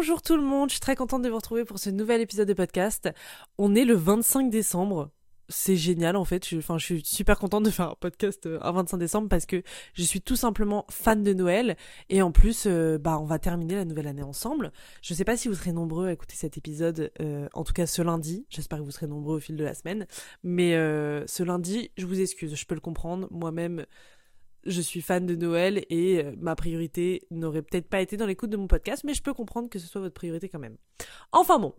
Bonjour tout le monde, je suis très contente de vous retrouver pour ce nouvel épisode de podcast. On est le 25 décembre. C'est génial en fait, je, je suis super contente de faire un podcast euh, un 25 décembre parce que je suis tout simplement fan de Noël et en plus euh, bah on va terminer la nouvelle année ensemble. Je sais pas si vous serez nombreux à écouter cet épisode, euh, en tout cas ce lundi, j'espère que vous serez nombreux au fil de la semaine, mais ce lundi je vous excuse, je peux le comprendre, moi-même je suis fan de Noël et euh, ma priorité n'aurait peut-être pas été dans l'écoute de mon podcast, mais je peux comprendre que ce soit votre priorité quand même. Enfin bon,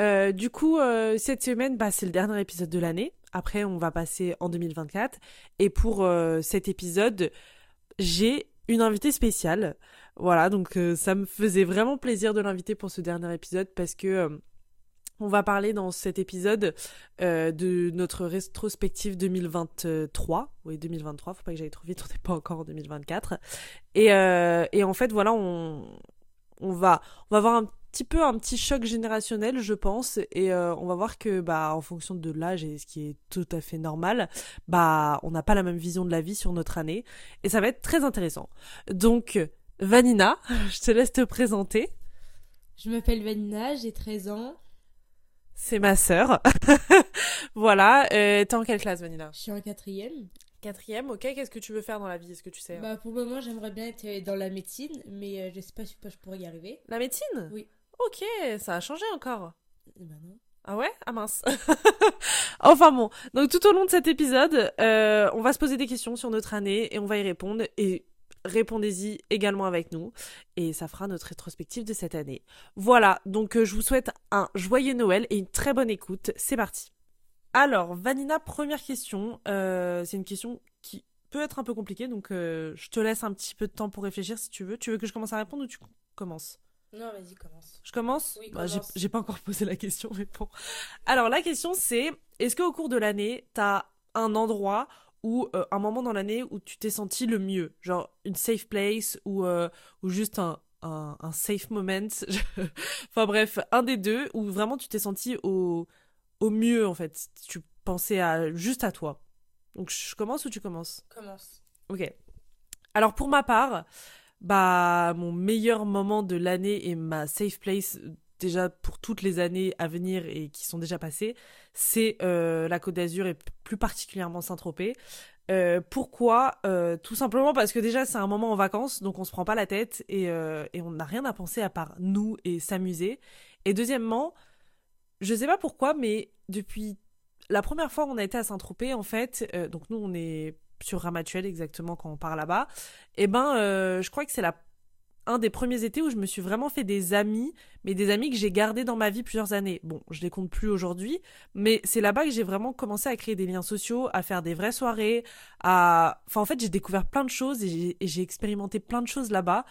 euh, du coup, euh, cette semaine, bah, c'est le dernier épisode de l'année. Après, on va passer en 2024. Et pour cet épisode, j'ai une invitée spéciale. Voilà, donc ça me faisait vraiment plaisir de l'inviter pour ce dernier épisode parce que on va parler dans cet épisode euh, de notre rétrospective 2023. Oui, 2023, faut pas que j'aille trop vite, on n'est pas encore en 2024. Et, euh, et en fait, voilà, on, va avoir un petit peu un petit choc générationnel, je pense, et euh, on va voir que, bah, en fonction de l'âge et ce qui est tout à fait normal, bah, on n'a pas la même vision de la vie sur notre année, et ça va être très intéressant. Donc, Vanina, je te laisse te présenter. Je m'appelle Vanina, j'ai 13 ans. C'est ma sœur. voilà. Euh, T'es en quelle classe, Vanilla? Je suis en quatrième. Quatrième, ok. Qu'est-ce que tu veux faire dans la vie? Est-ce que tu sais? Bah pour le moment, j'aimerais bien être dans la médecine, mais euh, je sais pas si je pourrais y arriver. La médecine? Oui. Ok, ça a changé encore. Bah non. Ah ouais? Ah mince. enfin bon, donc tout au long de cet épisode, euh, on va se poser des questions sur notre année et on va y répondre. Et répondez-y également avec nous et ça fera notre rétrospective de cette année. Voilà, donc euh, je vous souhaite un joyeux Noël et une très bonne écoute. C'est parti. Alors, Vanina, première question. Euh, c'est une question qui peut être un peu compliquée, donc euh, je te laisse un petit peu de temps pour réfléchir si tu veux. Tu veux que je commence à répondre ou tu commences? Non, vas-y, commence. Je commence? Oui, bah, J'ai pas encore posé la question, mais bon. Alors, la question c'est, est-ce qu'au cours de l'année, t'as un endroit ou euh, un moment dans l'année où tu t'es senti le mieux Genre une safe place ou, euh, ou juste un, un, un safe moment Enfin bref, un des deux où vraiment tu t'es senti au, au mieux en fait. Tu pensais à, juste à toi. Donc je commence ou tu commences? Commence. Ok. Alors pour ma part, bah mon meilleur moment de l'année et ma safe place déjà pour toutes les années à venir et qui sont déjà passées, c'est euh, la Côte d'Azur et plus particulièrement Saint-Tropez. Euh, pourquoi? Euh, Tout simplement parce que déjà c'est un moment en vacances, donc on se prend pas la tête et, on n'a rien à penser à part nous et s'amuser. Et deuxièmement, je sais pas pourquoi, mais depuis la première fois qu'on a été à Saint-Tropez, en fait, donc nous on est sur Ramatuel exactement quand on part là-bas, et eh ben je crois que c'est la un des premiers étés où je me suis vraiment fait des amis, mais des amis que j'ai gardés dans ma vie plusieurs années. Bon, je les compte plus aujourd'hui, mais c'est là-bas que j'ai vraiment commencé à créer des liens sociaux, à faire des vraies soirées, à... Enfin, en fait, j'ai découvert plein de choses et j'ai expérimenté plein de choses là-bas.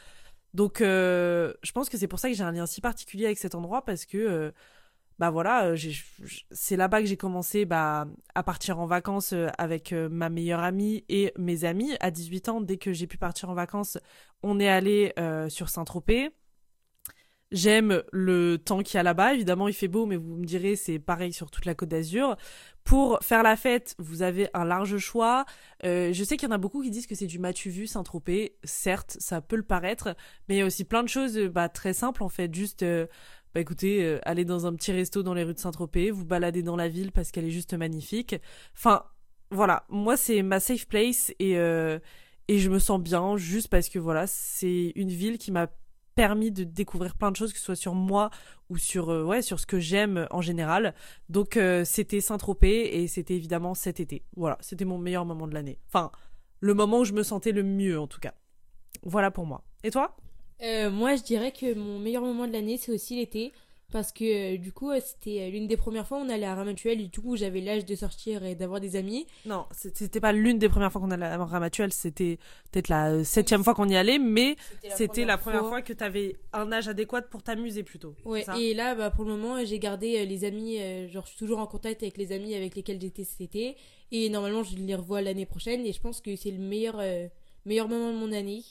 Donc, euh, je pense que c'est pour ça que j'ai un lien si particulier avec cet endroit, parce que... Euh, bah voilà, euh, c'est là-bas que j'ai commencé bah, à partir en vacances euh, avec euh, ma meilleure amie et mes amis. À 18 ans, dès que j'ai pu partir en vacances, on est allé sur Saint-Tropez. J'aime le temps qu'il y a là-bas. Évidemment, il fait beau, mais vous me direz, c'est pareil sur toute la Côte d'Azur. Pour faire la fête, vous avez un large choix. je sais qu'il y en a beaucoup qui disent que c'est du matu vu Saint-Tropez. Certes, ça peut le paraître, mais il y a aussi plein de choses bah, très simples en fait. Juste bah écoutez, euh, allez dans un petit resto dans les rues de Saint-Tropez, vous baladez dans la ville parce qu'elle est juste magnifique. Enfin, voilà, moi c'est ma safe place et, euh, et je me sens bien juste parce que voilà, c'est une ville qui m'a permis de découvrir plein de choses, que ce soit sur moi ou sur, euh, ouais, sur ce que j'aime en général. Donc c'était Saint-Tropez et c'était évidemment cet été. Voilà, c'était mon meilleur moment de l'année. Enfin, le moment où je me sentais le mieux en tout cas. Voilà pour moi. Et toi? Euh, moi, je dirais que mon meilleur moment de l'année, c'est aussi l'été. Parce que euh, du coup, euh, c'était l'une des premières fois où on allait à Ramatuelle. Et du coup, j'avais l'âge de sortir et d'avoir des amis. Non, c'était pas l'une des premières fois qu'on allait à Ramatuelle. C'était peut-être la septième fois qu'on y allait. Mais c'était la, première fois, que tu avais un âge adéquat pour t'amuser plutôt. Ouais, et là, bah, pour le moment, j'ai gardé les amis. genre, je suis toujours en contact avec les amis avec lesquels j'étais cet été. Et normalement, je les revois l'année prochaine. Et je pense que c'est le meilleur, meilleur moment de mon année,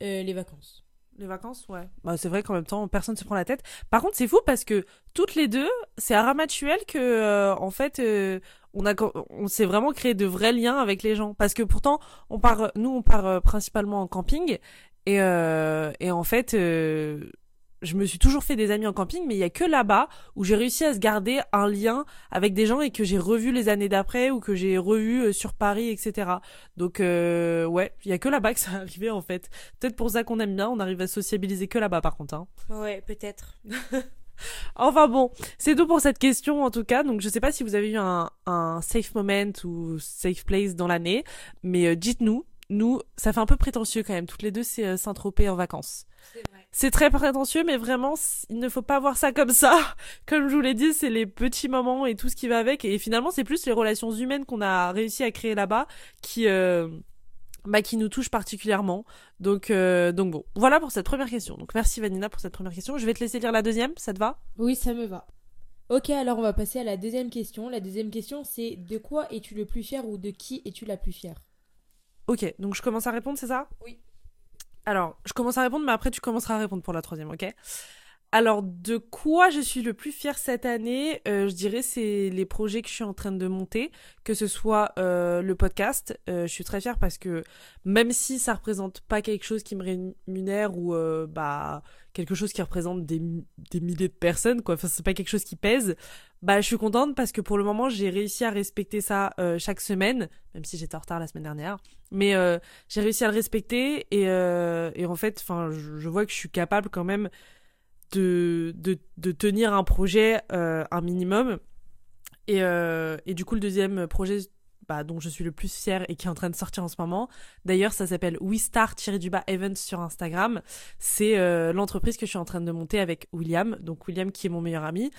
les vacances. Les vacances, ouais. Bah, c'est vrai qu'en même temps, personne se prend la tête. Par contre, c'est fou parce que toutes les deux, c'est à Ramatuel que, euh, en fait, euh, on a, on s'est vraiment créé de vrais liens avec les gens. Parce que pourtant, on part, nous, on part euh, principalement en camping. Et, et en fait, je me suis toujours fait des amis en camping, mais il y a que là-bas où j'ai réussi à se garder un lien avec des gens et que j'ai revu les années d'après ou que j'ai revu euh, sur Paris, etc. Donc euh, ouais, il y a que là-bas que ça arrivé en fait. Peut-être pour ça qu'on aime bien, on arrive à sociabiliser que là-bas par contre. Hein. Ouais, peut-être. enfin bon, c'est tout pour cette question en tout cas. Donc je sais pas si vous avez eu un, un safe moment ou safe place dans l'année, mais euh, dites-nous. Nous, ça fait un peu prétentieux quand même. Toutes les deux, c'est euh, Saint-Tropez en vacances. C'est très prétentieux, mais vraiment, il ne faut pas voir ça comme ça. Comme je vous l'ai dit, c'est les petits moments et tout ce qui va avec. Et finalement, c'est plus les relations humaines qu'on a réussi à créer là-bas qui, euh, bah, qui nous touchent particulièrement. Donc, euh, donc bon, voilà pour cette première question. Donc merci Vanina pour cette première question. Je vais te laisser lire la deuxième, ça te va? Oui, ça me va. Ok, alors on va passer à la deuxième question. La deuxième question, c'est de quoi es-tu le plus fier ou de qui es-tu la plus fière? Ok, donc je commence à répondre, c'est ça? Oui. Alors, je commence à répondre, mais après tu commenceras à répondre pour la troisième, ok? Alors, de quoi je suis le plus fière cette année euh, Je dirais c'est les projets que je suis en train de monter, que ce soit euh, le podcast. Euh, je suis très fière parce que même si ça représente pas quelque chose qui me rémunère ou bah quelque chose qui représente des, milliers de personnes, quoi. Enfin, c'est pas quelque chose qui pèse. Bah, je suis contente parce que pour le moment, j'ai réussi à respecter ça chaque semaine, même si j'étais en retard la semaine dernière. Mais j'ai réussi à le respecter et, en fait, enfin, je vois que je suis capable quand même de, de, tenir un projet euh, un minimum. Et, euh, et, du coup, le deuxième projet bah, dont je suis le plus fière et qui est en train de sortir en ce moment, d'ailleurs, ça s'appelle WeStar-du-bas Events sur Instagram. C'est euh, l'entreprise que je suis en train de monter avec William, donc William qui est mon meilleur ami.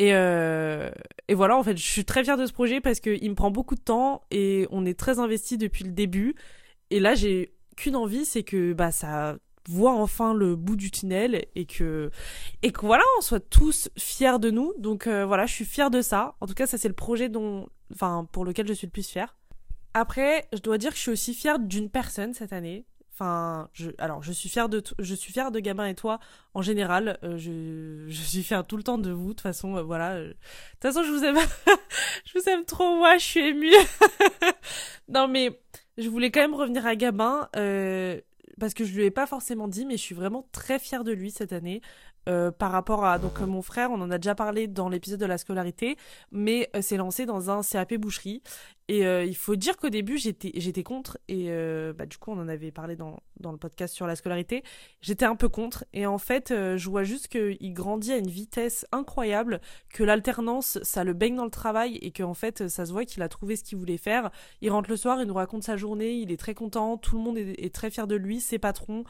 Et, et voilà, en fait, je suis très fière de ce projet parce qu'il me prend beaucoup de temps et on est très investi depuis le début. Et là, j'ai qu'une envie, c'est que bah ça voit enfin le bout du tunnel et que et que voilà on soit tous fiers de nous. Donc euh, voilà je suis fière de ça. En tout cas ça c'est le projet dont enfin pour lequel je suis le plus fière. Après je dois dire que je suis aussi fière d'une personne cette année. Enfin je alors je suis fière de je suis fière de Gabin et toi en général. Euh, je, je suis fière tout le temps de vous. De toute façon euh, voilà de toute façon je vous aime je vous aime trop moi je suis émue. Non mais je voulais quand même revenir à Gabin. Euh, parce que je lui ai pas forcément dit, mais je suis vraiment très fière de lui cette année. Euh, par rapport à donc mon frère, on en a déjà parlé dans l'épisode de la scolarité, mais euh, s'est lancé dans un CAP boucherie et euh, il faut dire qu'au début j'étais contre et bah, du coup on en avait parlé dans, dans le podcast sur la scolarité, j'étais un peu contre et en fait je vois juste qu'il grandit à une vitesse incroyable, que l'alternance ça le baigne dans le travail et qu'en fait ça se voit qu'il a trouvé ce qu'il voulait faire. Il rentre le soir, il nous raconte sa journée, il est très content, tout le monde est très fier de lui, ses patrons.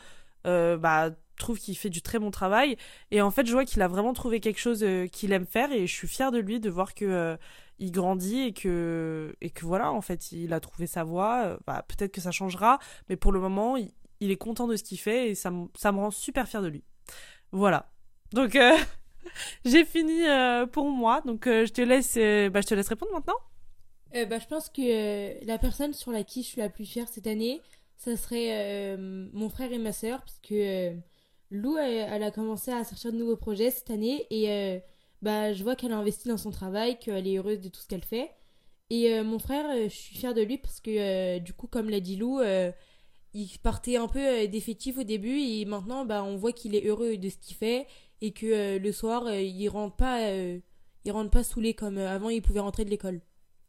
bah trouve qu'il fait du très bon travail. Et en fait, je vois qu'il a vraiment trouvé quelque chose euh, qu'il aime faire et je suis fière de lui de voir que euh, il grandit et que et que voilà, en fait, il a trouvé sa voie. Euh, bah, peut-être que ça changera, mais pour le moment, il, est content de ce qu'il fait et ça, ça me rend super fière de lui. Voilà. Donc j'ai fini pour moi. Donc je te laisse bah, je te laisse répondre maintenant. bah, je pense que la personne sur laquelle je suis la plus fière cette année, ça serait mon frère et ma sœur parce que Lou, elle, a commencé à sortir de nouveaux projets cette année et euh, bah, je vois qu'elle a investi dans son travail, qu'elle est heureuse de tout ce qu'elle fait. Et euh, mon frère, euh, je suis fière de lui parce que du coup, comme l'a dit Lou, il partait un peu défaitif au début et maintenant, bah, on voit qu'il est heureux de ce qu'il fait et que le soir, il rentre pas, il rentre pas saoulé comme avant il pouvait rentrer de l'école.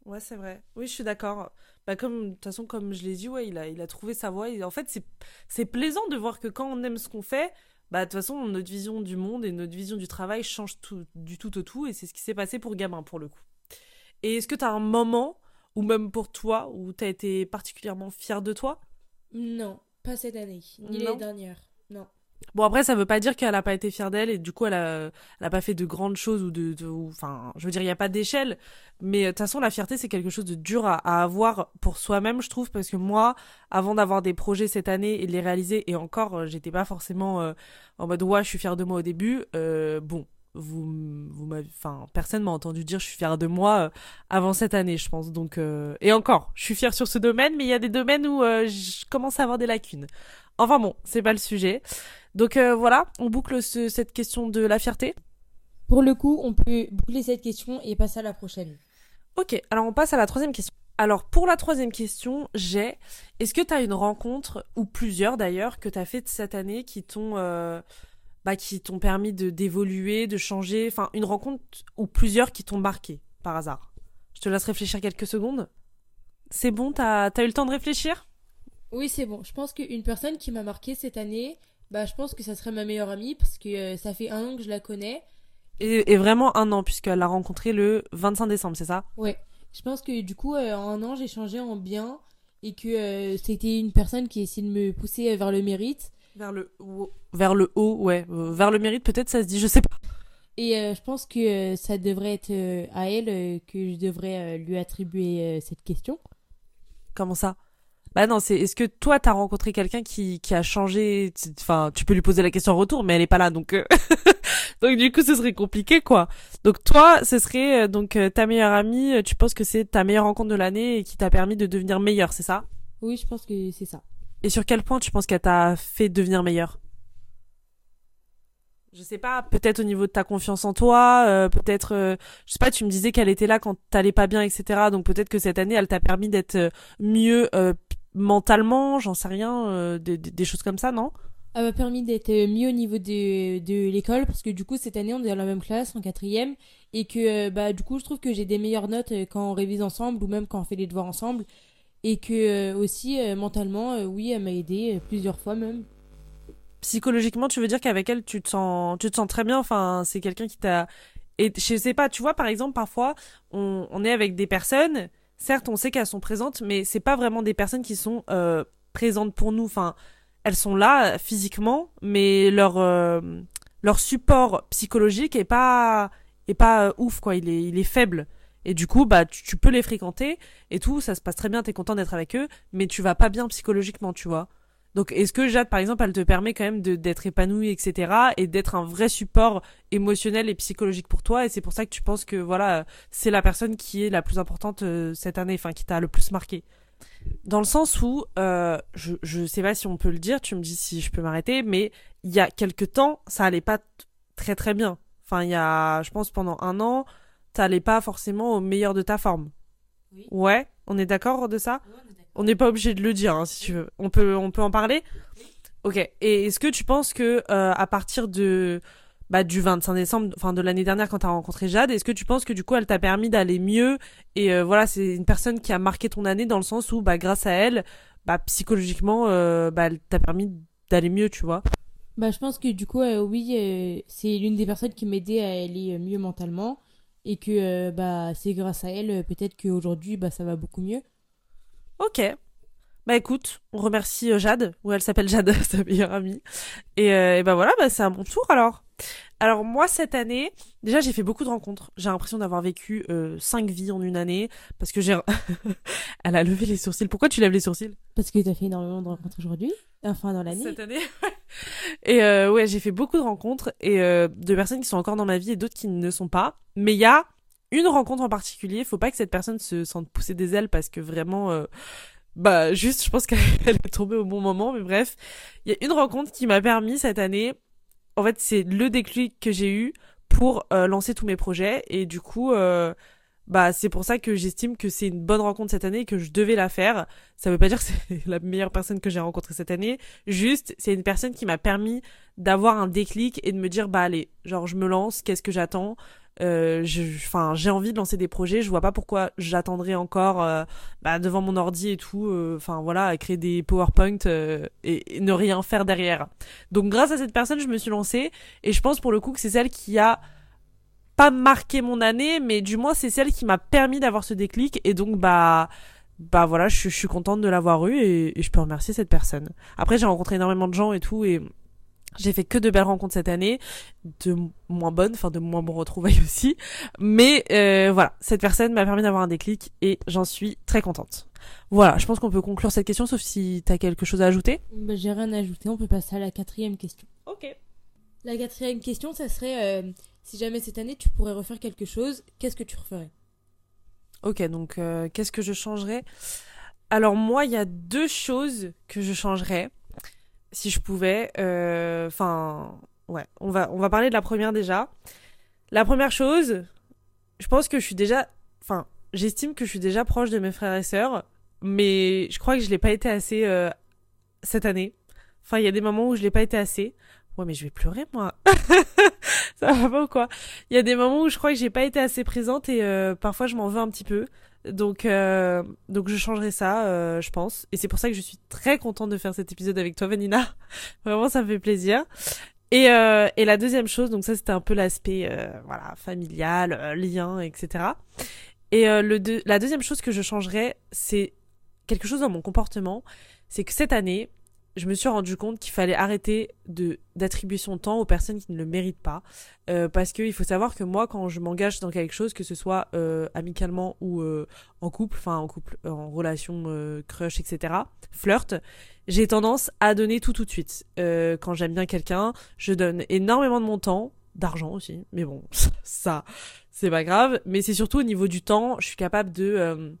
Ouais, c'est vrai. Oui, je suis d'accord. Bah comme de toute façon comme je l'ai dit, ouais, il a il a trouvé sa voie. Et en fait, c'est c'est plaisant de voir que quand on aime ce qu'on fait, bah de toute façon notre vision du monde et notre vision du travail change tout, du tout au tout et c'est ce qui s'est passé pour Gamin pour le coup. Et est-ce que tu as un moment ou même pour toi où tu as été particulièrement fier de toi? Non, pas cette année, ni l'année dernière. Non. Bon après ça veut pas dire qu'elle a pas été fière d'elle et du coup elle a, elle a pas fait de grandes choses ou de, enfin je veux dire il y a pas d'échelle. Mais de toute façon la fierté c'est quelque chose de dur à, avoir pour soi-même je trouve parce que moi avant d'avoir des projets cette année et de les réaliser et encore euh, j'étais pas forcément euh, en mode ouais je suis fière de moi au début euh, bon vous vous m'avez enfin personne m'a entendu dire je suis fière de moi avant cette année je pense. Donc et encore je suis fière sur ce domaine mais il y a des domaines où je commence à avoir des lacunes enfin bon c'est pas le sujet donc euh, voilà, on boucle cette question de la fierté. Pour le coup, on peut boucler cette question et passer à la prochaine. Ok, alors on passe à la troisième question. Alors pour la troisième question, j'ai est-ce que tu as une rencontre ou plusieurs d'ailleurs que tu as fait cette année qui t'ont euh, bah, qui t'ont permis de d'évoluer, de changer, enfin une rencontre ou plusieurs qui t'ont marqué par hasard? Je te laisse réfléchir quelques secondes. C'est bon, t'as as eu le temps de réfléchir? Oui, c'est bon. Je pense qu'une personne qui m'a marqué cette année, bah, je pense que ça serait ma meilleure amie parce que euh, ça fait un an que je la connais. Et, et vraiment un an, puisqu'elle l'a rencontré le 25 décembre, c'est ça? Ouais. Je pense que du coup, euh, en un an, j'ai changé en bien et que euh, c'était une personne qui essayait de me pousser vers le mérite. Vers le haut. Vers le haut, ouais. Vers le mérite, peut-être, ça se dit, je sais pas. Et je pense que ça devrait être à elle que je devrais lui attribuer cette question. Comment ça? Bah non, c'est. Est-ce que toi, t'as rencontré quelqu'un qui, qui a changé Enfin, tu peux lui poser la question en retour, mais elle est pas là, donc. euh, donc du coup, ce serait compliqué, quoi. Donc toi, ce serait euh, donc euh, ta meilleure amie. Tu penses que c'est ta meilleure rencontre de l'année et qui t'a permis de devenir meilleure, c'est ça? Oui, je pense que c'est ça. Et sur quel point tu penses qu'elle t'a fait devenir meilleure? Je sais pas, peut-être au niveau de ta confiance en toi, euh, peut-être, euh, je sais pas, tu me disais qu'elle était là quand t'allais pas bien, etc. Donc peut-être que cette année, elle t'a permis d'être mieux euh, mentalement, j'en sais rien, euh, des, des- choses comme ça, non? Elle m'a permis d'être mieux au niveau de, de l'école parce que du coup cette année on est dans la même classe en quatrième et que euh, bah du coup je trouve que j'ai des meilleures notes euh, quand on révise ensemble ou même quand on fait les devoirs ensemble et que aussi mentalement oui elle m'a aidé plusieurs fois même. Psychologiquement, tu veux dire qu'avec elle, tu te sens, tu te sens très bien? Enfin, c'est quelqu'un qui t'a. Et je sais pas, tu vois, par exemple, parfois, on, on est avec des personnes. Certes, on sait qu'elles sont présentes, mais c'est pas vraiment des personnes qui sont euh, présentes pour nous. Enfin, elles sont là euh, physiquement, mais leur euh, leur support psychologique est pas est pas euh, ouf quoi. Il est il est faible. Et du coup, bah, tu, tu peux les fréquenter et tout, ça se passe très bien, t'es content d'être avec eux, mais tu vas pas bien psychologiquement, tu vois. Donc, est-ce que Jade, par exemple, elle te permet quand même d'être épanouie, etc., et d'être un vrai support émotionnel et psychologique pour toi, et c'est pour ça que tu penses que voilà, c'est la personne qui est la plus importante euh, cette année, enfin qui t'a le plus marqué? Dans le sens où, euh, je je sais pas si on peut le dire, tu me dis si je peux m'arrêter, mais il y a quelque temps, ça allait pas très très bien. Enfin, il y a, je pense, pendant un an, t'allais pas forcément au meilleur de ta forme. Oui. Ouais, on est d'accord de ça? On n'est pas obligé de le dire, hein, si tu veux. On peut, on peut en parler Ok. Et est-ce que tu penses que euh, à partir de bah, du 25 décembre, enfin de l'année dernière quand t'as rencontré Jade, est-ce que tu penses que du coup elle t'a permis d'aller mieux et euh, voilà c'est une personne qui a marqué ton année dans le sens où bah grâce à elle, bah psychologiquement, euh, bah elle t'a permis d'aller mieux, tu vois? Bah je pense que du coup oui c'est l'une des personnes qui m'aidait à aller mieux mentalement et que bah c'est grâce à elle peut-être qu'aujourd'hui bah ça va beaucoup mieux. Ok. Bah écoute, on remercie euh, Jade, ou elle s'appelle Jade, sa meilleure amie. Et, euh, et bah voilà, bah c'est à mon tour alors. Alors moi cette année, déjà j'ai fait beaucoup de rencontres. J'ai l'impression d'avoir vécu euh, cinq vies en une année parce que j'ai. Elle a levé les sourcils. Pourquoi tu lèves les sourcils? Parce que t'as fait énormément de rencontres aujourd'hui, enfin dans l'année. cette année Et euh, ouais, j'ai fait beaucoup de rencontres et de personnes qui sont encore dans ma vie et d'autres qui ne sont pas. Mais il y a une rencontre en particulier. Faut pas que cette personne se sente pousser des ailes parce que vraiment. euh, bah juste, je pense qu'elle est tombée au bon moment, mais bref, il y a une rencontre qui m'a permis cette année. En fait, c'est le déclic que j'ai eu pour euh, lancer tous mes projets et du coup, euh, bah c'est pour ça que j'estime que c'est une bonne rencontre cette année que je devais la faire. Ça veut pas dire que c'est la meilleure personne que j'ai rencontrée cette année. Juste, c'est une personne qui m'a permis d'avoir un déclic et de me dire bah allez, genre je me lance, qu'est-ce que j'attends? Euh, enfin, j'ai envie de lancer des projets. Je vois pas pourquoi j'attendrai encore euh, bah, devant mon ordi et tout. euh, Enfin voilà, à créer des PowerPoint euh, et, et ne rien faire derrière. Donc grâce à cette personne, je me suis lancée et je pense pour le coup que c'est celle qui a pas marqué mon année, mais du moins c'est celle qui m'a permis d'avoir ce déclic et donc bah bah voilà, je, je suis contente de l'avoir eu et, et je peux remercier cette personne. Après j'ai rencontré énormément de gens et tout et j'ai fait que de belles rencontres cette année, de moins bonnes, enfin de moins bons retrouvailles aussi. Mais euh, voilà, cette personne m'a permis d'avoir un déclic et j'en suis très contente. Voilà, je pense qu'on peut conclure cette question, sauf si t'as quelque chose à ajouter. Bah, j'ai rien à ajouter, on peut passer à la quatrième question. Ok. La quatrième question, ça serait euh, si jamais cette année tu pourrais refaire quelque chose, qu'est-ce que tu referais? Ok, donc euh, qu'est-ce que je changerais? Alors moi, il y a deux choses que je changerais, si je pouvais. euh, Enfin, ouais, on va on va parler de la première déjà. La première chose, je pense que je suis déjà, enfin, j'estime que je suis déjà proche de mes frères et sœurs, mais je crois que je l'ai pas été assez euh, cette année. Enfin, il y a des moments où je l'ai pas été assez. Ouais, mais je vais pleurer, moi. ça va pas ou quoi? Il y a des moments où je crois que j'ai pas été assez présente et euh, parfois je m'en veux un petit peu. Donc, euh, donc je changerai ça, euh, je pense. Et c'est pour ça que je suis très contente de faire cet épisode avec toi, Vanina. Vraiment, ça me fait plaisir. Et, euh, et la deuxième chose, donc ça c'était un peu l'aspect euh, voilà familial, euh, lien, etc. Et euh, le deux- la deuxième chose que je changerais, c'est quelque chose dans mon comportement, c'est que cette année, je me suis rendu compte qu'il fallait arrêter de d'attribuer son temps aux personnes qui ne le méritent pas, Euh, parce qu'il faut savoir que moi, quand je m'engage dans quelque chose, que ce soit euh, amicalement ou euh, en couple, enfin en couple, en relation crush, etc., flirt, j'ai tendance à donner tout tout de suite. Quand j'aime bien quelqu'un, je donne énormément de mon temps, d'argent aussi, mais bon, ça, c'est pas grave. Mais c'est surtout au niveau du temps, je suis capable de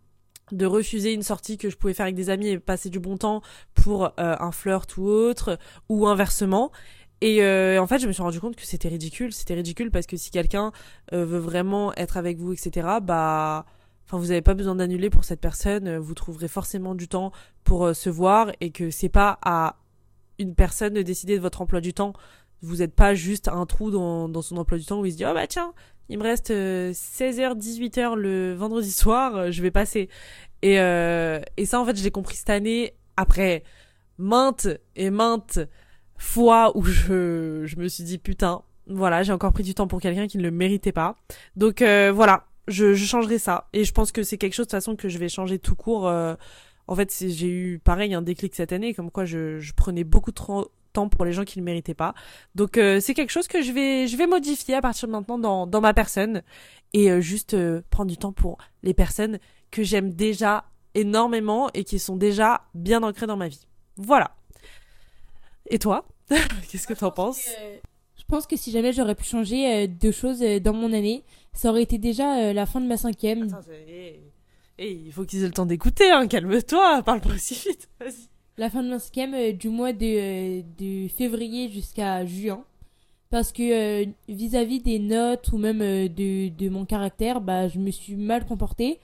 de refuser une sortie que je pouvais faire avec des amis et passer du bon temps pour euh, un flirt ou autre, ou inversement. Et euh, en fait, je me suis rendu compte que c'était ridicule. C'était ridicule parce que si quelqu'un euh, veut vraiment être avec vous, etc., bah, enfin, vous n'avez pas besoin d'annuler pour cette personne. Euh, Vous trouverez forcément du temps pour euh, se voir et que c'est pas à une personne de décider de votre emploi du temps. Vous n'êtes pas juste un trou dans, son emploi du temps où il se dit oh bah tiens il me reste 16h 18h le vendredi soir euh, je vais passer. Et euh, et ça en fait je l'ai compris cette année après maintes et maintes fois où je je me suis dit putain voilà j'ai encore pris du temps pour quelqu'un qui ne le méritait pas. Donc euh, voilà je, changerai ça. Et je pense que c'est quelque chose de toute façon que je vais changer tout court euh, en fait j'ai eu pareil un déclic cette année comme quoi je, prenais beaucoup trop temps pour les gens qui ne le méritaient pas. Donc euh, c'est quelque chose que je vais je vais modifier à partir de maintenant dans dans ma personne et euh, juste euh, prendre du temps pour les personnes que j'aime déjà énormément et qui sont déjà bien ancrées dans ma vie. Voilà. Et toi? Qu'est-ce que t'en penses? Euh, Je pense que si jamais j'aurais pu changer deux choses dans mon année, ça aurait été déjà la fin de ma cinquième. Attends, hey, il faut qu'ils aient le temps d'écouter hein calme-toi parle pas aussi vite vas-y La fin de ma cinquième euh, du mois de, euh, de février jusqu'à juin. Parce que euh, vis-à-vis des notes ou même de, de mon caractère, bah, je me suis mal comportée.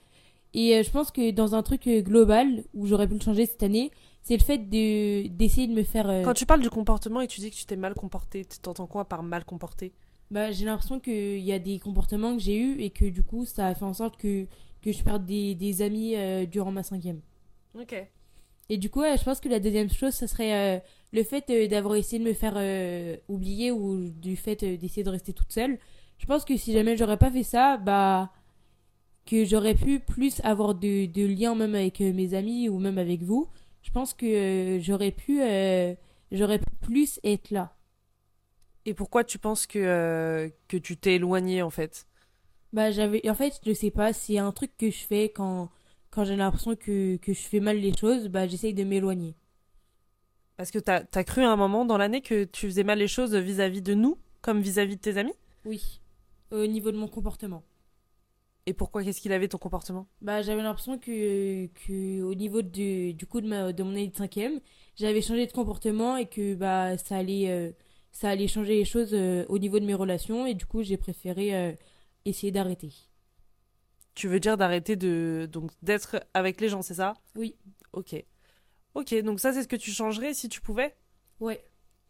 Et je pense que dans un truc global, où j'aurais pu le changer cette année, c'est le fait de d'essayer de me faire... euh, Quand tu parles du comportement et tu dis que tu t'es mal comporté, tu t'entends quoi par mal comporté Bah, j'ai l'impression qu'il y a des comportements que j'ai eus et que du coup, ça a fait en sorte que, que je perde des, des amis euh, durant ma cinquième. Ok. Et du coup, ouais, je pense que la deuxième chose, ça serait euh, le fait euh, d'avoir essayé de me faire euh, oublier ou du fait d'essayer de rester toute seule. Je pense que si jamais j'aurais pas fait ça, bah que j'aurais pu plus avoir de, de liens même avec mes amis ou même avec vous. Je pense que j'aurais pu j'aurais pu plus être là. Et pourquoi tu penses que, que tu t'es éloigné en fait? Bah j'avais en fait, je sais pas, c'est un truc que je fais quand quand j'ai l'impression que, que je fais mal les choses, bah j'essaye de m'éloigner. Parce que t'as as cru à un moment dans l'année que tu faisais mal les choses vis-à-vis de nous, comme vis-à-vis de tes amis? Oui. Au niveau de mon comportement. Et pourquoi? Qu'est-ce qu'il avait ton comportement? Bah, j'avais l'impression que, que au niveau de, du coup de, ma, de mon année de cinquième, j'avais changé de comportement et que bah, ça, allait, euh, ça allait changer les choses euh, au niveau de mes relations et du coup j'ai préféré euh, essayer d'arrêter. Tu veux dire d'arrêter de donc d'être avec les gens, c'est ça? Oui. Ok. Ok, donc ça c'est ce que tu changerais si tu pouvais? Ouais.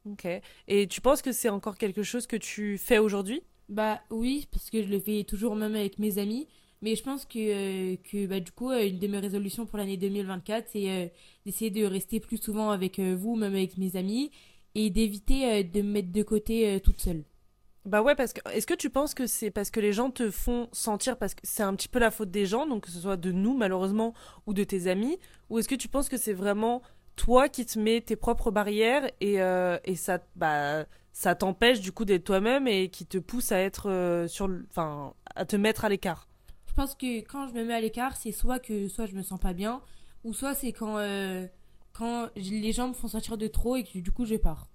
Ok. Et tu penses que c'est encore quelque chose que tu fais aujourd'hui? Bah oui, parce que je le fais toujours même avec mes amis. Mais je pense que, euh, que bah, du coup, euh, une de mes résolutions pour l'année 2024, c'est euh, d'essayer de rester plus souvent avec vous, même avec mes amis, et d'éviter de me mettre de côté toute seule. Bah ouais, parce que est-ce que tu penses que c'est parce que les gens te font sentir, parce que c'est un petit peu la faute des gens, donc que ce soit de nous malheureusement ou de tes amis, ou est-ce que tu penses que c'est vraiment toi qui te mets tes propres barrières et, euh, ça, bah, ça t'empêche du coup d'être toi-même et qui te pousse à être euh, sur, enfin, à te mettre à l'écart? Je pense que quand je me mets à l'écart, c'est soit que soit je me sens pas bien, ou soit c'est quand, euh, quand les gens me font sentir de trop et que du coup je pars.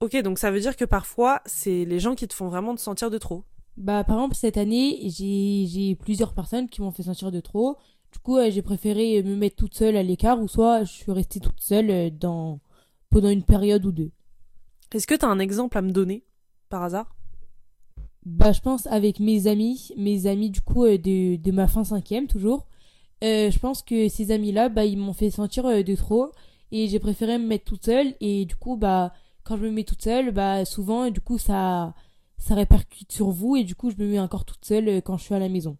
Ok, donc ça veut dire que parfois c'est les gens qui te font vraiment te sentir de trop. Bah, par exemple, cette année, j'ai j'ai plusieurs personnes qui m'ont fait sentir de trop. Du coup, euh, j'ai préféré me mettre toute seule à l'écart ou soit je suis restée toute seule euh, dans... pendant une période ou deux. Est-ce que t'as un exemple à me donner par hasard? Bah, je pense avec mes amis, mes amis du coup euh, de, de ma fin cinquième toujours. Euh, je pense que ces amis-là, bah, ils m'ont fait sentir de trop et j'ai préféré me mettre toute seule et du coup, bah, quand je me mets toute seule, bah souvent, du coup, ça, ça répercute sur vous et du coup, je me mets encore toute seule euh, quand je suis à la maison.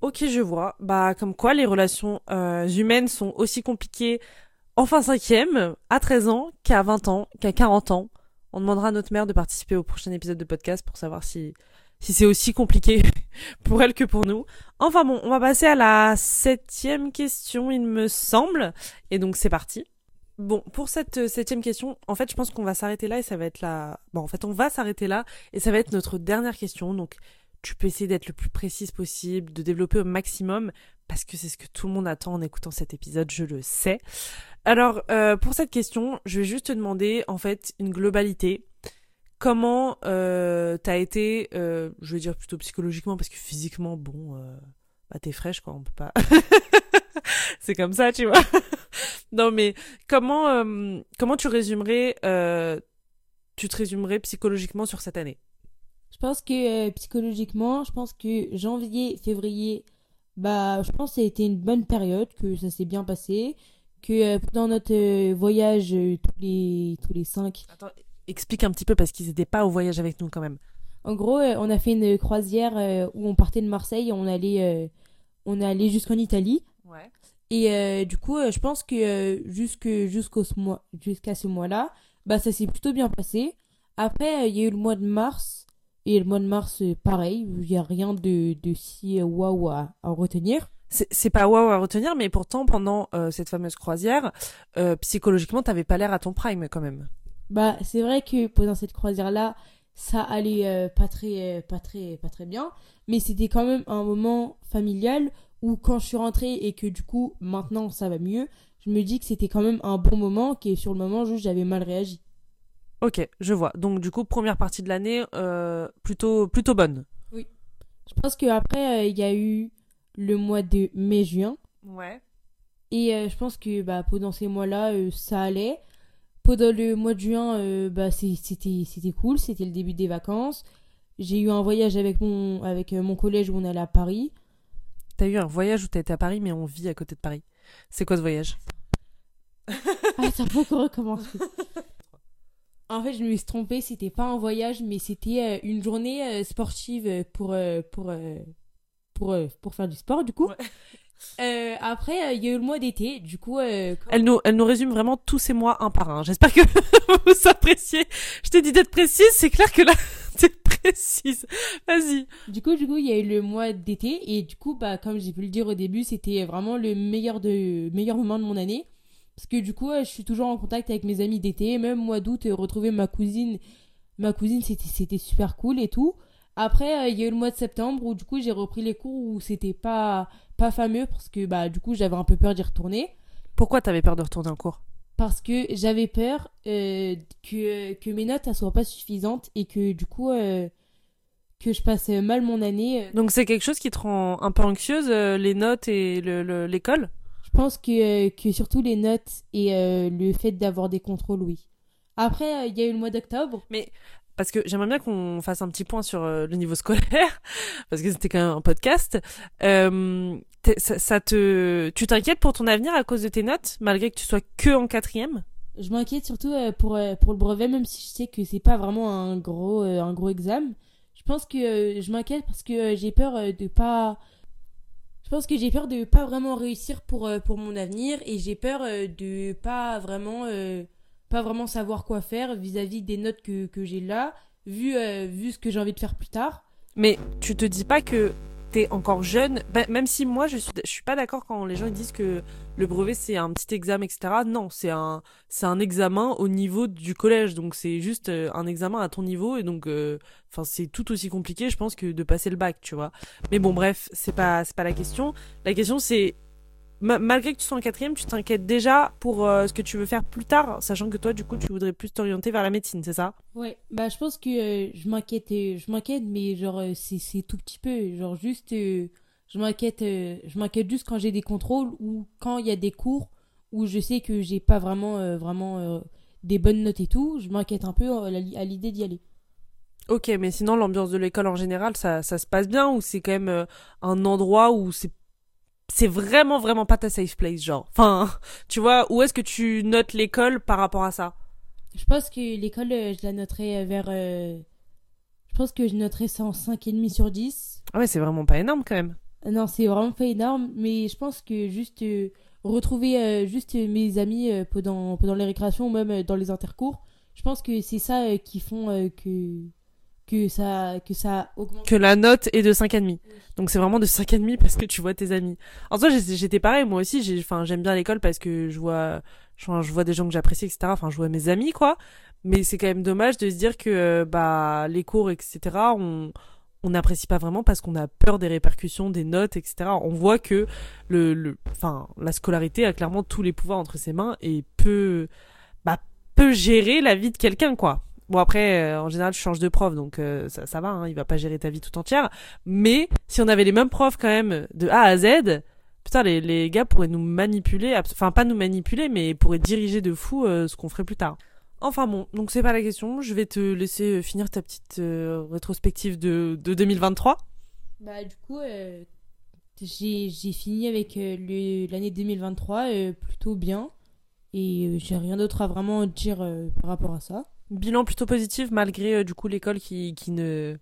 Ok, je vois. Bah, comme quoi les relations euh, humaines sont aussi compliquées en fin cinquième, à 13 ans, qu'à 20 ans, qu'à 40 ans. On demandera à notre mère de participer au prochain épisode de podcast pour savoir si, si c'est aussi compliqué pour elle que pour nous. Enfin bon, on va passer à la septième question, il me semble. Et donc c'est parti. Bon, pour cette euh, septième question, en fait, je pense qu'on va s'arrêter là et ça va être la... Bon, en fait, on va s'arrêter là et ça va être notre dernière question. Donc, tu peux essayer d'être le plus précise possible, de développer au maximum, parce que c'est ce que tout le monde attend en écoutant cet épisode, je le sais. Alors, euh, pour cette question, je vais juste te demander, en fait, une globalité. Comment euh, t'as été, euh, je vais dire plutôt psychologiquement, parce que physiquement, bon, euh, bah t'es fraîche, quoi, on peut pas... c'est comme ça, tu vois. Non, mais comment, euh, comment tu résumerais, euh, tu te résumerais psychologiquement sur cette année? Je pense que euh, psychologiquement, je pense que janvier, février, bah, je pense que ça a été une bonne période, que ça s'est bien passé, que pendant notre voyage tous les tous les cinq, Attends, explique un petit peu parce qu'ils n'étaient pas au voyage avec nous quand même. en gros, on a fait une croisière où on partait de Marseille, on allait on allait jusqu'en Italie. Ouais. Et euh, du coup, euh, je pense que euh, jusque jusqu'au ce mois jusqu'à ce mois-là, bah ça s'est plutôt bien passé. Après, il y a eu le mois de mars et le mois de mars pareil, il y a rien de de si waouh à, à retenir. C'est pas waouh à retenir, mais pourtant pendant euh, cette fameuse croisière, euh, psychologiquement, t'avais pas l'air à ton prime quand même. Bah, c'est vrai que pendant cette croisière-là, ça allait euh, pas très, pas très, pas très bien, mais c'était quand même un moment familial où quand je suis rentrée et que du coup maintenant ça va mieux, je me dis que c'était quand même un bon moment, que sur le moment juste j'avais mal réagi. Ok, je vois. Donc du coup, première partie de l'année, euh, plutôt plutôt bonne. Je pense qu'après il y a eu le mois de mai-juin Ouais. et euh, je pense que bah pendant ces mois-là euh, ça allait. Pendant le mois de juin, euh, bah c'était c'était cool, c'était le début des vacances. J'ai eu un voyage avec mon avec euh, mon collège où on allait à Paris. T'as eu un voyage où t'as été à Paris, mais on vit à côté de Paris. C'est quoi ce voyage? Ah, ça faut qu'on recommence. En fait, je me suis trompée, c'était pas un voyage, mais c'était euh, une journée euh, sportive euh, pour, pour, pour, pour faire du sport, du coup. Ouais. Euh, après, il y a eu le mois d'été, du coup... euh, quand- Elle nous, elle nous résume vraiment tous ces mois un par un. J'espère que vous appréciez. Je t'ai dit d'être précise, c'est clair que là, t'es précise. Vas-y. Du coup, du coup, il y a eu le mois d'été, et du coup, bah, comme j'ai pu le dire au début, c'était vraiment le meilleur, de, meilleur moment de mon année. Parce que du coup, euh, je suis toujours en contact avec mes amis d'été, même mois d'août, euh, retrouver ma cousine, ma cousine, c'était, c'était super cool et tout. Après, euh, il y a eu le mois de septembre où du coup, j'ai repris les cours où c'était pas, pas fameux, parce que bah, du coup, j'avais un peu peur d'y retourner. Pourquoi t'avais peur de retourner en cours? Parce que j'avais peur euh, que, que mes notes ne soient pas suffisantes et que du coup, euh, que je passe mal mon année. euh, Donc c'est quelque chose qui te rend un peu anxieuse, euh, les notes et le- le- l'école? Je pense que, que surtout les notes et le fait d'avoir des contrôles, oui. Après, il y a eu le mois d'octobre. Parce que j'aimerais bien qu'on fasse un petit point sur euh, le niveau scolaire, parce que c'était quand même un podcast. Euh, ça, te, tu t'inquiètes pour ton avenir à cause de tes notes, malgré que tu sois que en quatrième? Je m'inquiète surtout euh, pour, pour le brevet, même si je sais que c'est pas vraiment un gros, un gros examen. Je pense que je m'inquiète parce que j'ai peur de pas. Je pense que j'ai peur de pas vraiment réussir pour, pour mon avenir et j'ai peur de pas vraiment, pas vraiment savoir quoi faire vis-à-vis des notes que, que j'ai là, vu, euh, vu ce que j'ai envie de faire plus tard. Mais tu te dis pas que t'es encore jeune, ben, même si moi je suis, je suis pas d'accord quand les gens disent que le brevet c'est un petit examen, etc. Non, c'est un, un examen au niveau du collège, donc c'est juste euh, un examen à ton niveau et donc, euh, c'est tout aussi compliqué, je pense, que de passer le bac, tu vois. Mais bon, bref, c'est pas, c'est pas la question. La question c'est, malgré que tu sois en quatrième, tu t'inquiètes déjà pour euh, ce que tu veux faire plus tard, sachant que toi, du coup, tu voudrais plus t'orienter vers la médecine, c'est ça? Ouais, bah je pense que euh, je m'inquiète, euh, je m'inquiète, mais genre c'est tout petit peu, genre juste je m'inquiète, je m'inquiète juste quand j'ai des contrôles ou quand il y a des cours où je sais que j'ai pas vraiment vraiment des bonnes notes et tout, je m'inquiète un peu à l'idée d'y aller. Ok, mais sinon l'ambiance de l'école en général, ça, ça se passe bien ou c'est quand même un endroit où c'est c'est vraiment vraiment pas ta safe place genre. Enfin, tu vois, où est-ce que tu notes l'école par rapport à ça? Je pense que l'école, euh, je la noterais vers. euh, Je pense que je noterais ça en 5,5 sur 10. Ah ouais, c'est vraiment pas énorme quand même. Euh, Non, c'est vraiment pas énorme, mais je pense que juste euh, retrouver euh, juste euh, mes amis euh, pendant, pendant les récréations ou même euh, dans les intercours, je pense que c'est ça euh, qui font euh, que, que, ça, que ça augmente. Que la note est de 5,5. Donc c'est vraiment de 5,5 parce que tu vois tes amis. En soi, j'étais pareil, moi aussi. j'ai- Enfin, j'aime bien l'école parce que je vois, je vois des gens que j'apprécie, etc. Enfin, je vois mes amis, quoi. Mais c'est quand même dommage de se dire que euh, bah les cours, etc. On on n'apprécie pas vraiment parce qu'on a peur des répercussions, des notes, etc. On voit que le, le, enfin, la scolarité a clairement tous les pouvoirs entre ses mains et peut, bah, peut gérer la vie de quelqu'un, quoi. Bon après, euh, en général, tu changes de prof, donc euh, ça, va, hein, il va pas gérer ta vie tout entière. Mais si on avait les mêmes profs quand même de A à Z, putain, les, les gars pourraient nous manipuler, enfin pas nous manipuler, mais pourraient diriger de fou euh, ce qu'on ferait plus tard. Enfin bon, donc c'est pas la question. Je vais te laisser euh, finir ta petite rétrospective de, de 2023. Bah, du coup, j'ai fini avec l'année 2023 euh, plutôt bien. Et j'ai rien d'autre à vraiment dire par rapport à ça. Bilan plutôt positif malgré euh, du coup l'école qui, qui ne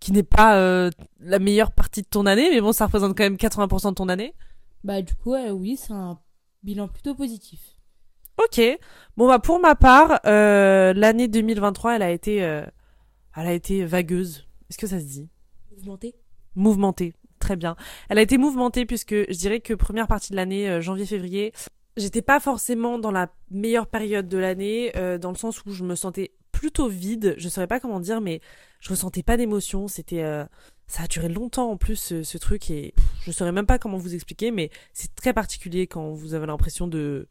qui n'est pas euh, la meilleure partie de ton année, mais bon, ça représente quand même 80% de ton année. Bah, du coup, euh, oui, c'est un bilan plutôt positif. Ok. Bon bah pour ma part, euh, l'année 2023, elle a été, elle a été vagueuse. Est-ce que ça se dit? Mouvementé Mouvementée. Très bien. Elle a été mouvementée puisque je dirais que première partie de l'année, janvier-février, j'étais pas forcément dans la meilleure période de l'année, euh, dans le sens où je me sentais plutôt vide. Je saurais pas comment dire, mais je ressentais pas d'émotion. C'était, euh, ça a duré longtemps en plus ce, truc et je saurais même pas comment vous expliquer, mais c'est très particulier quand vous avez l'impression de,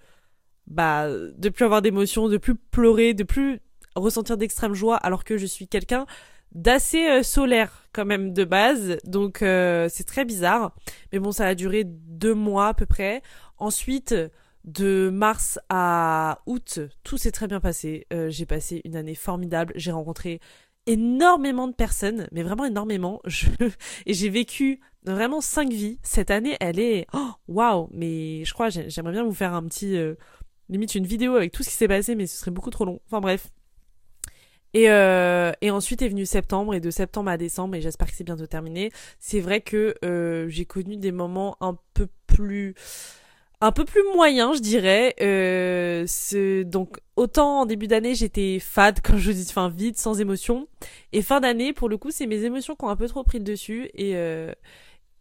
bah, de plus avoir d'émotion, de plus pleurer, de plus ressentir d'extrême joie, alors que je suis quelqu'un d'assez euh, solaire quand même de base, donc euh, c'est très bizarre. Mais bon, ça a duré deux mois à peu près. Ensuite, de mars à août, tout s'est très bien passé. Euh, j'ai passé une année formidable. J'ai rencontré énormément de personnes, mais vraiment énormément. Et j'ai vécu vraiment cinq vies. Cette année, elle est oh, waouh. Mais je crois, j'ai- j'aimerais bien vous faire un petit euh, limite une vidéo avec tout ce qui s'est passé, mais ce serait beaucoup trop long. Enfin bref. Et, euh, et ensuite est venu septembre, et de septembre à décembre, et j'espère que c'est bientôt terminé. C'est vrai que j'ai connu des moments un peu plus un peu plus moyens, je dirais. Euh, donc autant en début d'année j'étais fade, comme je dis, enfin vide, sans émotion. Et fin d'année, pour le coup, c'est mes émotions qui ont un peu trop pris le dessus, et euh,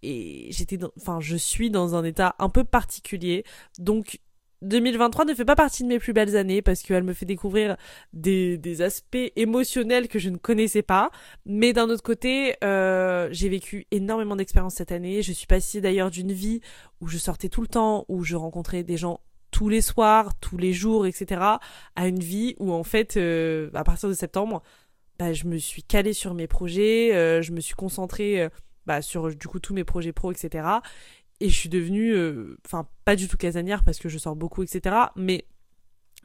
et j'étais, enfin je suis dans un état un peu particulier. Donc 2023 ne fait pas partie de mes plus belles années parce qu'elle me fait découvrir des, aspects émotionnels que je ne connaissais pas. Mais d'un autre côté, euh, j'ai vécu énormément d'expériences cette année. Je suis passée d'ailleurs d'une vie où je sortais tout le temps, où je rencontrais des gens tous les soirs, tous les jours, etc., à une vie où en fait, euh, à partir de septembre, bah, je me suis calée sur mes projets, euh, je me suis concentrée euh, bah, sur du coup tous mes projets pro, etc. Et je suis devenue, euh, enfin pas du tout casanière parce que je sors beaucoup, etc. Mais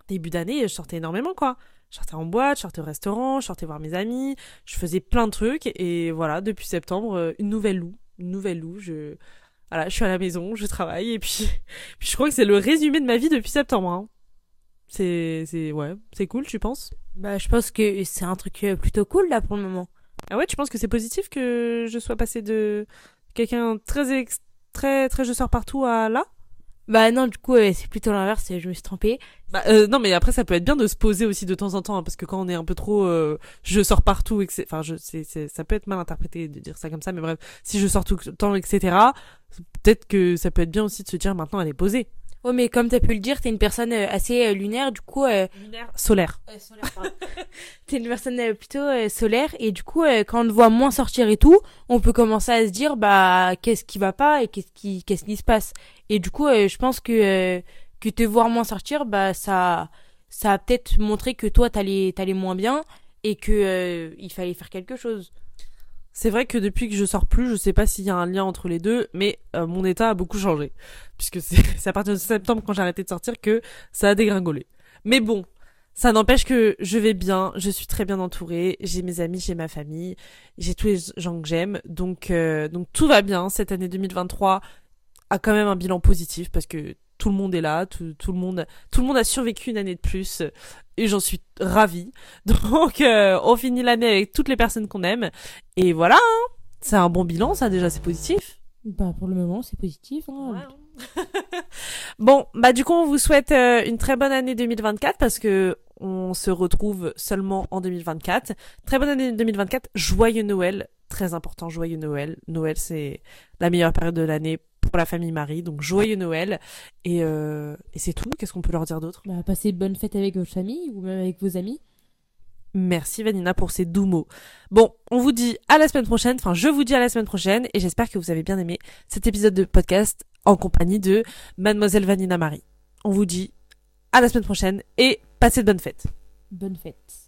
début d'année, je sortais énormément quoi. Je sortais en boîte, je sortais au restaurant, je sortais voir mes amis, je faisais plein de trucs et voilà, depuis septembre, euh, une nouvelle loup, une nouvelle loup, je voilà, je suis à la maison, je travaille et puis, puis je crois que c'est le résumé de ma vie depuis septembre. Hein. C'est c'est ouais, c'est cool, tu penses? Bah, je pense que c'est un truc euh, plutôt cool là pour le moment. Ah ouais, tu penses que c'est positif que je sois passé de quelqu'un très ex- très très je sors partout à là? Bah, non, du coup, euh, c'est plutôt l'inverse, je me suis trompée. Bah, euh, non, mais après, ça peut être bien de se poser aussi de temps en temps, hein, parce que quand on est un peu trop, euh, je sors partout, et que c'est- enfin, je, c'est, c'est, ça peut être mal interprété de dire ça comme ça, mais bref, si je sors tout le temps, etc., peut-être que ça peut être bien aussi de se dire maintenant elle est posée. Ouais, mais comme t'as pu le dire, t'es une personne euh, assez euh, lunaire, du coup, euh, Solaire. t'es une personne euh, plutôt euh, solaire, et du coup, euh, quand on te voit moins sortir et tout, on peut commencer à se dire, bah, qu'est-ce qui va pas et qu'est-ce qui, qu'est-ce qui se passe. Et du coup, euh, je pense que, euh, que te voir moins sortir, bah, ça, ça a peut-être montré que toi, t'allais, t'allais moins bien, et que, euh, il fallait faire quelque chose. C'est vrai que depuis que je sors plus, je sais pas s'il y a un lien entre les deux, mais euh, mon état a beaucoup changé. Puisque c'est à partir de septembre, quand j'ai arrêté de sortir, que ça a dégringolé. Mais bon, ça n'empêche que je vais bien, je suis très bien entourée, j'ai mes amis, j'ai ma famille, j'ai tous les gens que j'aime, donc, euh, donc tout va bien. Cette année 2023 a quand même un bilan positif, parce que tout le monde est là, tout, tout, le monde, tout le monde a survécu une année de plus et j'en suis ravie. Donc euh, on finit l'année avec toutes les personnes qu'on aime et voilà, hein. c'est un bon bilan, ça déjà c'est positif. Bah pour le moment c'est positif. Hein. Ouais. bon bah du coup on vous souhaite euh, une très bonne année 2024 parce que on se retrouve seulement en 2024. Très bonne année 2024, joyeux Noël, très important, joyeux Noël. Noël c'est la meilleure période de l'année pour la famille Marie, donc joyeux Noël. Et, euh, et c'est tout, qu'est-ce qu'on peut leur dire d'autre? Bah passez de bonnes fêtes avec votre famille ou même avec vos amis. Merci Vanina pour ces doux mots. Bon, on vous dit à la semaine prochaine, enfin je vous dis à la semaine prochaine et j'espère que vous avez bien aimé cet épisode de podcast en compagnie de Mademoiselle Vanina Marie. On vous dit à la semaine prochaine et passez de bonnes fêtes. Bonne fête.